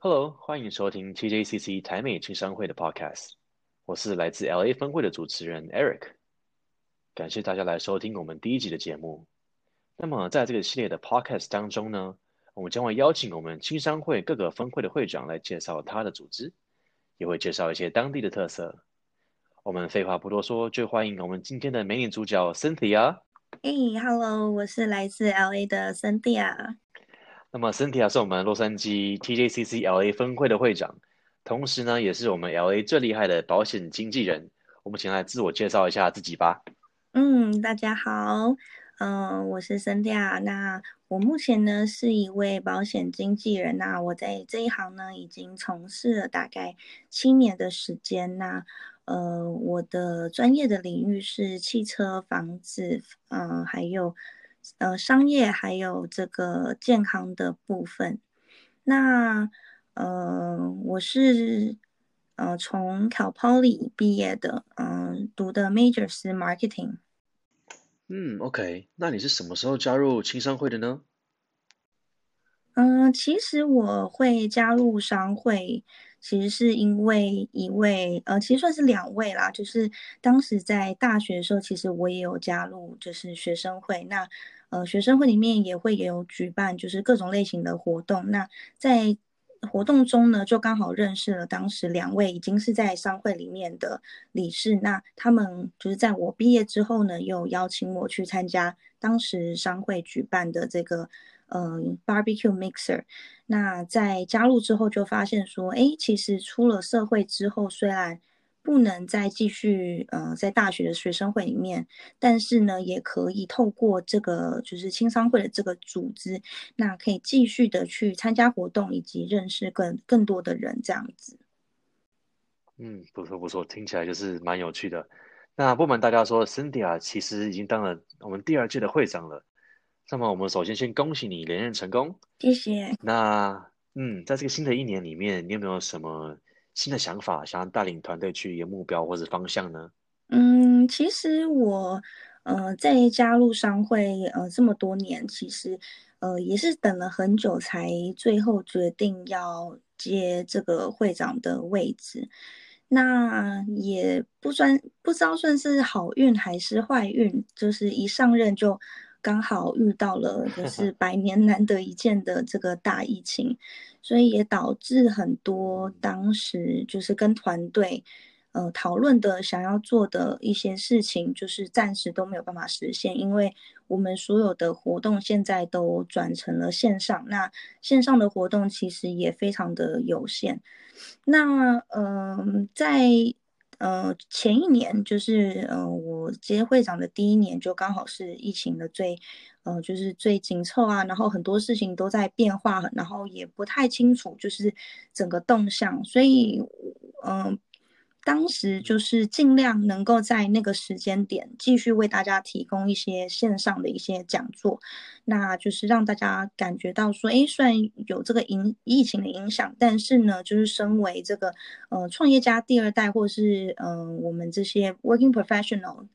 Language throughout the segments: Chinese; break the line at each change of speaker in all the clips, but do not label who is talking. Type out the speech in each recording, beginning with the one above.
Hello，欢迎收听 TJCC 台美青商会的 Podcast，我是来自 LA 分会的主持人 Eric，感谢大家来收听我们第一集的节目。那么在这个系列的 Podcast 当中呢，我们将会邀请我们青商会各个分会的会长来介绍他的组织，也会介绍一些当地的特色。我们废话不多说，就欢迎我们今天的美女主角 Cynthia。
哎，Hello，我是来自 LA 的 Cynthia。
那么，Cynthia 是我们洛杉矶 TJCC LA 分会的会长，同时呢，也是我们 LA 最厉害的保险经纪人。我们请来自我介绍一下自己吧。
嗯，大家好，嗯、我是 Cynthia。那我目前呢是一位保险经纪人。那我在这一行呢已经从事了大概七年的时间。那呃，我的专业的领域是汽车、房子，嗯、呃，还有。呃，商业还有这个健康的部分，那呃，我是呃从 Cal Poly 毕业的，嗯、呃，读的 major 是 marketing。
嗯，OK，那你是什么时候加入青商会的呢？
嗯、呃，其实我会加入商会，其实是因为一位呃，其实算是两位啦，就是当时在大学的时候，其实我也有加入，就是学生会那。呃，学生会里面也会有举办，就是各种类型的活动。那在活动中呢，就刚好认识了当时两位已经是在商会里面的理事。那他们就是在我毕业之后呢，又邀请我去参加当时商会举办的这个呃 barbecue mixer。那在加入之后，就发现说，哎，其实出了社会之后，虽然不能再继续呃在大学的学生会里面，但是呢，也可以透过这个就是青商会的这个组织，那可以继续的去参加活动以及认识更更多的人这样子。
嗯，不错不错，听起来就是蛮有趣的。那不瞒大家说，Cynthia 其实已经当了我们第二届的会长了。那么我们首先先恭喜你连任成功，
谢谢。
那嗯，在这个新的一年里面，你有没有什么？新的想法，想要带领团队去一个目标或者方向呢？
嗯，其实我呃在加入商会呃这么多年，其实呃也是等了很久才最后决定要接这个会长的位置。那也不算不知道算是好运还是坏运，就是一上任就。刚好遇到了就 是百年难得一见的这个大疫情，所以也导致很多当时就是跟团队呃讨论的想要做的一些事情，就是暂时都没有办法实现，因为我们所有的活动现在都转成了线上，那线上的活动其实也非常的有限。那嗯、呃，在呃，前一年就是呃，我接会长的第一年，就刚好是疫情的最，呃，就是最紧凑啊，然后很多事情都在变化，然后也不太清楚，就是整个动向，所以，嗯、当时就是尽量能够在那个时间点继续为大家提供一些线上的一些讲座，那就是让大家感觉到说，哎，虽然有这个影疫情的影响，但是呢，就是身为这个呃创业家第二代，或是嗯、我们这些 working professional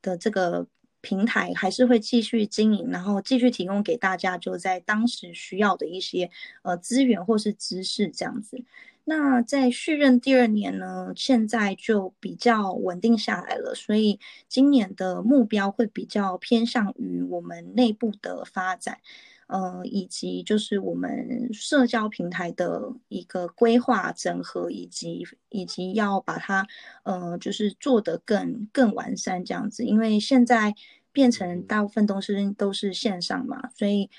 的这个平台，还是会继续经营，然后继续提供给大家就在当时需要的一些呃资源或是知识这样子。那在续任第二年呢，现在就比较稳定下来了，所以今年的目标会比较偏向于我们内部的发展，呃，以及就是我们社交平台的一个规划整合，以及以及要把它呃，就是做得更更完善这样子，因为现在变成大部分都是都是线上嘛，所以。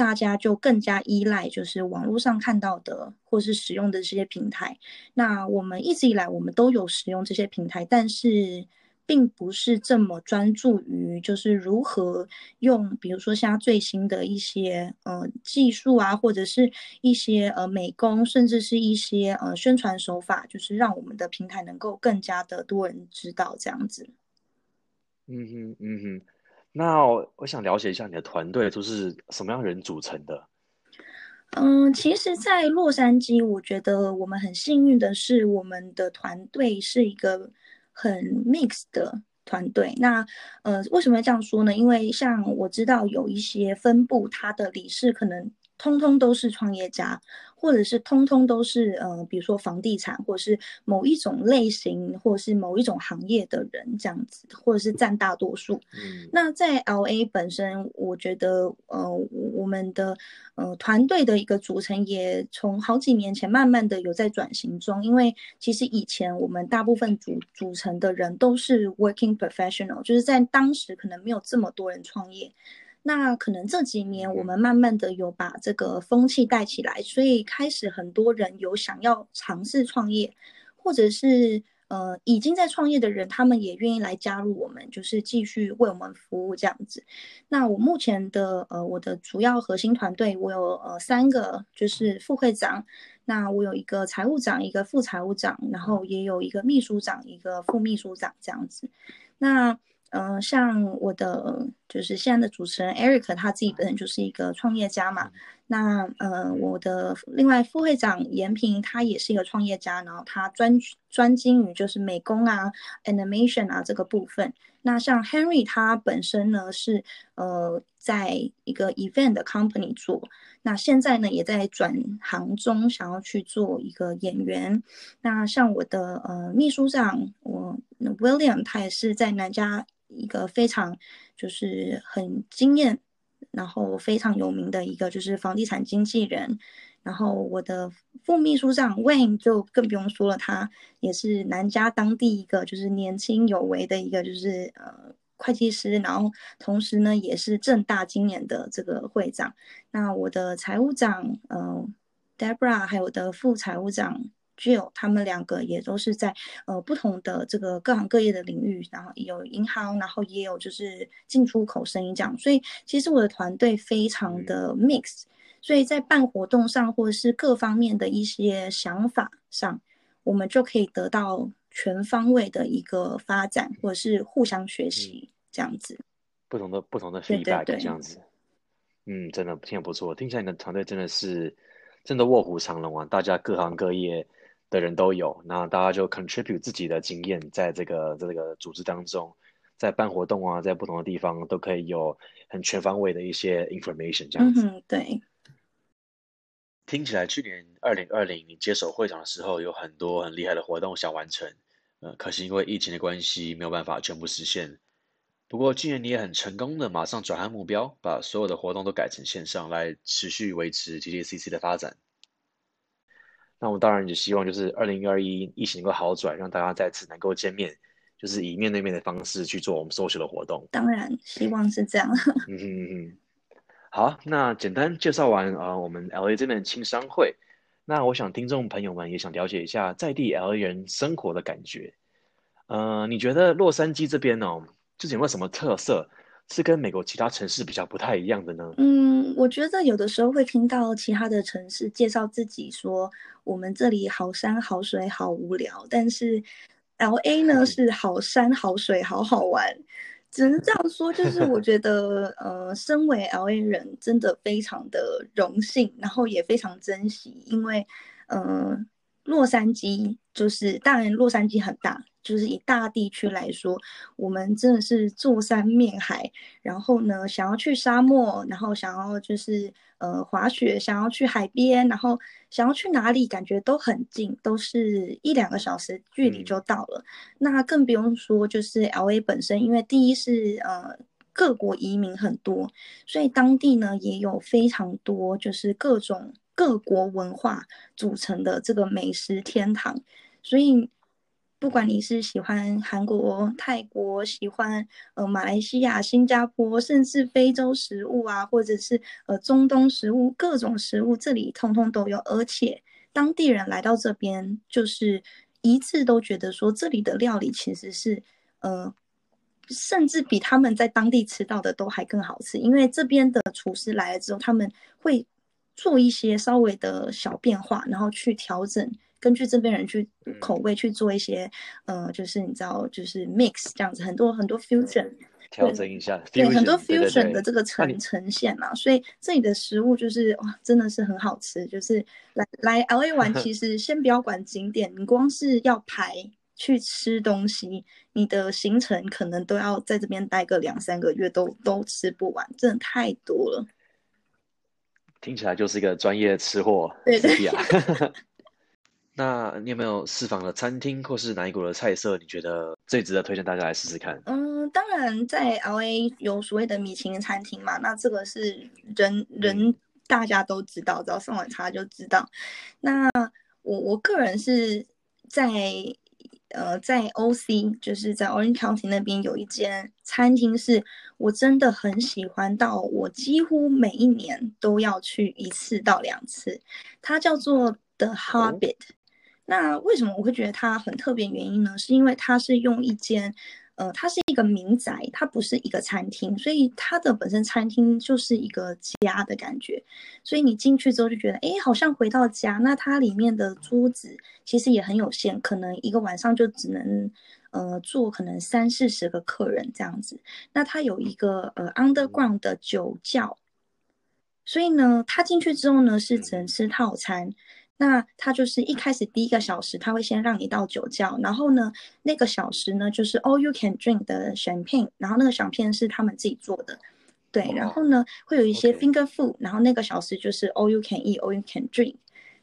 大家就更加依赖，就是网络上看到的或是使用的这些平台。那我们一直以来，我们都有使用这些平台，但是并不是这么专注于，就是如何用，比如说像最新的一些呃技术啊，或者是一些呃美工，甚至是一些呃宣传手法，就是让我们的平台能够更加的多人知道这样子。
嗯哼，嗯哼。那我想了解一下你的团队都是什么样人组成的？
嗯，其实，在洛杉矶，我觉得我们很幸运的是，我们的团队是一个很 mix 的团队。那呃，为什么要这样说呢？因为像我知道有一些分部，它的理事可能通通都是创业家，或者是通通都是呃，比如说房地产，或者是某一种类型，或者是某一种行业的人这样子，或者是占大多数。嗯，那在 LA 本身，我觉得呃，我们的呃团队的一个组成也从好几年前慢慢的有在转型中，因为其实以前我们大部分组组成的人都是 working professional，就是在当时可能没有这么多人创业。那可能这几年我们慢慢的有把这个风气带起来，所以开始很多人有想要尝试创业，或者是呃已经在创业的人，他们也愿意来加入我们，就是继续为我们服务这样子。那我目前的呃我的主要核心团队，我有呃三个，就是副会长，那我有一个财务长，一个副财务长，然后也有一个秘书长，一个副秘书长这样子。那嗯、呃，像我的就是现在的主持人 Eric，他自己本身就是一个创业家嘛。那呃，我的另外副会长严平，他也是一个创业家，然后他专专精于就是美工啊、animation 啊这个部分。那像 Henry，他本身呢是呃在一个 event 的 company 做，那现在呢也在转行中，想要去做一个演员。那像我的呃秘书长我 William，他也是在南加。一个非常就是很惊艳，然后非常有名的一个就是房地产经纪人，然后我的副秘书长 Wayne 就更不用说了，他也是南加当地一个就是年轻有为的一个就是呃会计师，然后同时呢也是正大今年的这个会长。那我的财务长呃 Debra 还有我的副财务长。Jill 他们两个也都是在呃不同的这个各行各业的领域，然后有银行，然后也有就是进出口生意这样，所以其实我的团队非常的 mix，所以在办活动上或者是各方面的一些想法上，我们就可以得到全方位的一个发展，或者是互相学习这样子。
不同的不同的 feedback 这样子，嗯，真的听得不错，听起来你的团队真的是真的卧虎藏龙啊，大家各行各业。的人都有，那大家就 contribute 自己的经验，在这个在这个组织当中，在办活动啊，在不同的地方都可以有很全方位的一些 information 这样子。
嗯，对。
听起来去年二零二零你接手会场的时候，有很多很厉害的活动想完成，呃，可惜因为疫情的关系，没有办法全部实现。不过今年你也很成功的马上转换目标，把所有的活动都改成线上，来持续维持 TJCC 的发展。那我们当然也希望，就是二零二一疫情能够好转，让大家再次能够见面，就是以面对面的方式去做我们 social 的活动。
当然，希望是这样。
嗯嗯嗯哼。好，那简单介绍完啊、呃，我们 LA 这边的青商会。那我想听众朋友们也想了解一下在地 LA 人生活的感觉。呃，你觉得洛杉矶这边呢、哦，就是有没有什么特色？是跟美国其他城市比较不太一样的呢？
嗯，我觉得有的时候会听到其他的城市介绍自己说，我们这里好山好水好无聊，但是 LA 呢是好山好水好好玩，只能这样说。就是我觉得，呃，身为 LA 人真的非常的荣幸，然后也非常珍惜，因为，呃，洛杉矶就是当然洛杉矶很大。就是以大地区来说，我们真的是坐山面海，然后呢，想要去沙漠，然后想要就是呃滑雪，想要去海边，然后想要去哪里，感觉都很近，都是一两个小时距离就到了。嗯、那更不用说就是 LA 本身，因为第一是呃各国移民很多，所以当地呢也有非常多就是各种各国文化组成的这个美食天堂，所以。不管你是喜欢韩国、泰国，喜欢呃马来西亚、新加坡，甚至非洲食物啊，或者是呃中东食物，各种食物这里通通都有。而且当地人来到这边，就是一致都觉得说，这里的料理其实是呃，甚至比他们在当地吃到的都还更好吃。因为这边的厨师来了之后，他们会做一些稍微的小变化，然后去调整。根据这边人去口味去做一些，嗯、呃，就是你知道，就是 mix 这样子，很多很多 fusion
调整一下，
对，很多 fusion 的这个呈呈现嘛，所以这里的食物就是哇，真的是很好吃。就是来来 LA 玩，其实先不要管景点，你光是要排去吃东西，你的行程可能都要在这边待个两三个月都，都都吃不完，真的太多了。
听起来就是一个专业吃货，
对对啊。
那你有没有私房的餐厅，或是哪一国的菜色，你觉得最值得推荐大家来试试看？
嗯，当然在 LA 有所谓的米其林餐厅嘛，那这个是人人大家都知道，只要上网查就知道。那我我个人是在呃在 OC，就是在 Orange County 那边有一间餐厅，是我真的很喜欢到我几乎每一年都要去一次到两次，它叫做 The Hobbit。那为什么我会觉得它很特别？原因呢，是因为它是用一间，呃，它是一个民宅，它不是一个餐厅，所以它的本身餐厅就是一个家的感觉。所以你进去之后就觉得，哎，好像回到家。那它里面的桌子其实也很有限，可能一个晚上就只能，呃，坐可能三四十个客人这样子。那它有一个呃 underground 的酒窖，所以呢，他进去之后呢是只能吃套餐。那他就是一开始第一个小时，他会先让你到酒窖，然后呢，那个小时呢就是 all you can drink 的 champagne，然后那个香槟是他们自己做的，对，然后呢会有一些 finger food，然后那个小时就是 all you can eat，all you can drink，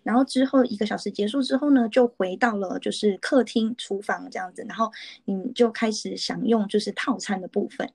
然后之后一个小时结束之后呢，就回到了就是客厅、厨房这样子，然后你就开始享用就是套餐的部分。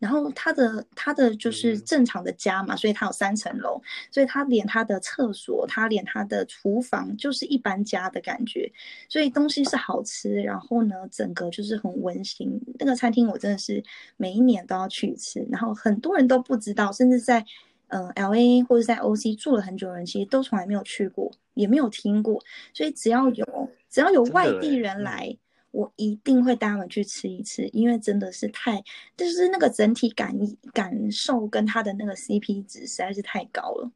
然后他的他的就是正常的家嘛，所以他有三层楼，所以他连他的厕所，他连他的厨房就是一般家的感觉，所以东西是好吃，然后呢，整个就是很温馨。那个餐厅我真的是每一年都要去一次，然后很多人都不知道，甚至在呃 LA 或者在 OC 住了很久的人，其实都从来没有去过，也没有听过。所以只要有只要有外地人来。我一定会带他们去吃一次，因为真的是太，就是那个整体感感受跟他的那个 CP 值实在是太高了，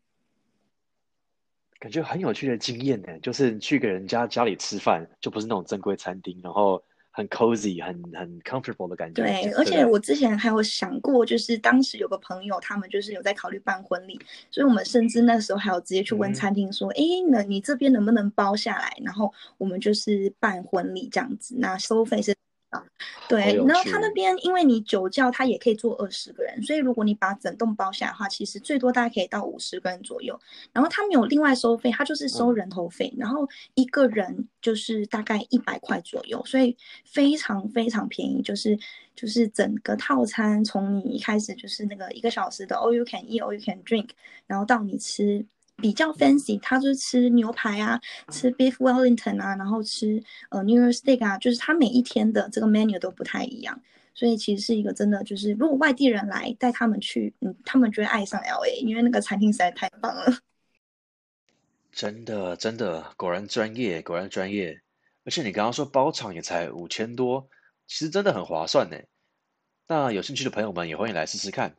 感觉很有趣的经验呢。就是去给人家家里吃饭，就不是那种正规餐厅，然后。很 cozy，很很 comfortable 的感觉。
对，而且我之前还有想过，就是当时有个朋友，他们就是有在考虑办婚礼，所以我们甚至那时候还有直接去问餐厅说，哎、嗯，那你这边能不能包下来？然后我们就是办婚礼这样子，那收费是。对，然后他那边因为你酒窖，他也可以坐二十个人，所以如果你把整栋包下来的话，其实最多大概可以到五十个人左右。然后他们有另外收费，他就是收人头费，嗯、然后一个人就是大概一百块左右，所以非常非常便宜。就是就是整个套餐从你一开始就是那个一个小时的 all you can eat, all you can drink，然后到你吃。比较 fancy，他就是吃牛排啊，吃 beef Wellington 啊，然后吃呃 New York steak 啊，就是他每一天的这个 menu 都不太一样，所以其实是一个真的就是，如果外地人来带他们去，嗯，他们就会爱上 LA，因为那个餐厅实在太棒了。
真的真的，果然专业，果然专业。而且你刚刚说包场也才五千多，其实真的很划算呢。那有兴趣的朋友们也欢迎来试试看。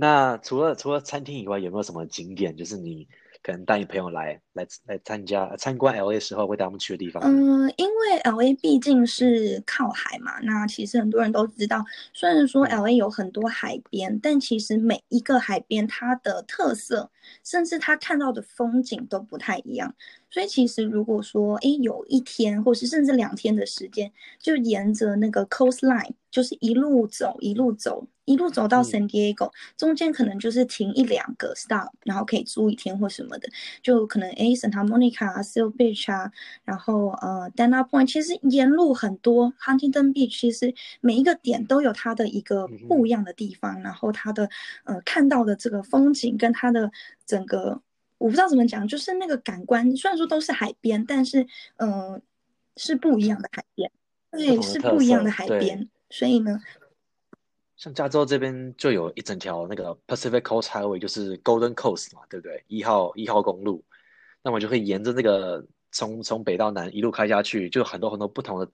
那除了除了餐厅以外，有没有什么景点？就是你可能带你朋友来来来参加参观 LA 的时候会带他们去的地方？
嗯，因为 LA 毕竟是靠海嘛，那其实很多人都知道，虽然说 LA 有很多海边，嗯、但其实每一个海边它的特色，甚至他看到的风景都不太一样。所以其实如果说，哎，有一天或是甚至两天的时间，就沿着那个 coastline，就是一路走，一路走，一路走到 San Diego，嗯，中间可能就是停一两个 stop，然后可以住一天或什么的，就可能哎，Santa Monica 啊、Seal Beach 啊，然后呃，Dana Point，其实沿路很多 Huntington Beach，其实每一个点都有它的一个不一样的地方，嗯、然后它的呃看到的这个风景跟它的整个。我不知道怎么讲，就是那个感官，虽然说都是海边，但是，嗯、呃，是不一样的海边，对，是不一样的海边，所以呢，
像加州这边就有一整条那个 Pacific Coast Highway，就是 Golden Coast 嘛，对不对？一号一号公路，那么就可以沿着那个从从北到南一路开下去，就很多很多不同的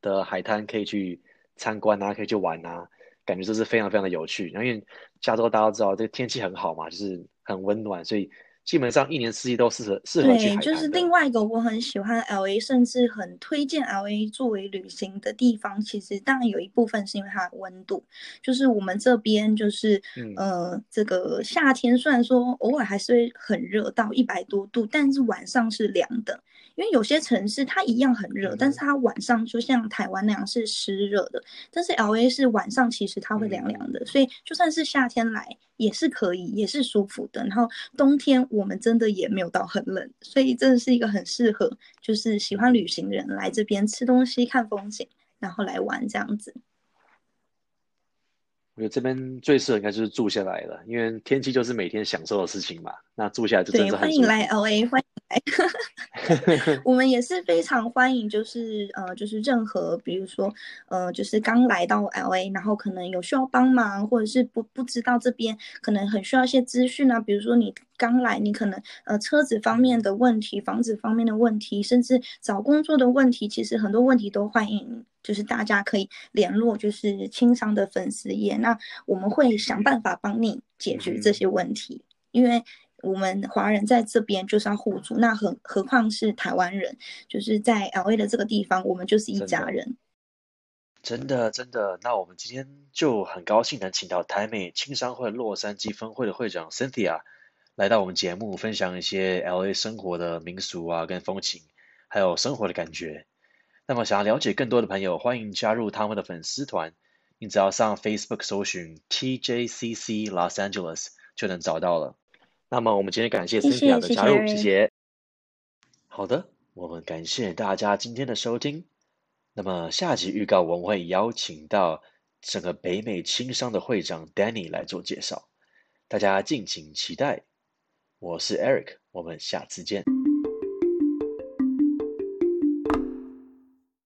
的海滩可以去参观啊，可以去玩啊，感觉这是非常非常的有趣。然后因为加州大家都知道这个天气很好嘛，就是很温暖，所以。基本上一年四季都适合适合去海滩。对，
就是另外一个我很喜欢 LA，甚至很推荐 LA 作为旅行的地方。其实当然有一部分是因为它的温度，就是我们这边就是、嗯、呃这个夏天虽然说偶尔还是会很热到一百多度，但是晚上是凉的。因为有些城市它一样很热，但是它晚上就像台湾那样是湿热的，但是 LA 是晚上其实它会凉凉的，所以就算是夏天来也是可以，也是舒服的。然后冬天我们真的也没有到很冷，所以真的是一个很适合就是喜欢旅行的人来这边吃东西、看风景，然后来玩这样子。
我觉得这边最适合应该就是住下来了，因为天气就是每天享受的事情嘛。那住下来就真的很。对，欢迎来
LA，欢迎来。我们也是非常欢迎，就是呃，就是任何比如说呃，就是刚来到 LA，然后可能有需要帮忙，或者是不不知道这边可能很需要一些资讯啊，比如说你刚来，你可能呃车子方面的问题、房子方面的问题，甚至找工作的问题，其实很多问题都欢迎。就是大家可以联络，就是轻商的粉丝页，那我们会想办法帮你解决这些问题，因为我们华人在这边就是要互助，那何何况是台湾人，就是在 LA 的这个地方，我们就是一家人。
真的真的，那我们今天就很高兴能请到台美青商会洛杉矶分会的会长 Cynthia 来到我们节目，分享一些 LA 生活的民俗啊，跟风情，还有生活的感觉。那么，想要了解更多的朋友，欢迎加入他们的粉丝团。你只要上 Facebook 搜寻 TJCC Los Angeles 就能找到了。那么，我们今天感谢 Cynthia 的加入，谢谢。谢谢。好的，我们感谢大家今天的收听。那么，下集预告我们会邀请到整个北美轻商的会长 Danny 来做介绍，大家敬请期待。我是 Eric，我们下次见。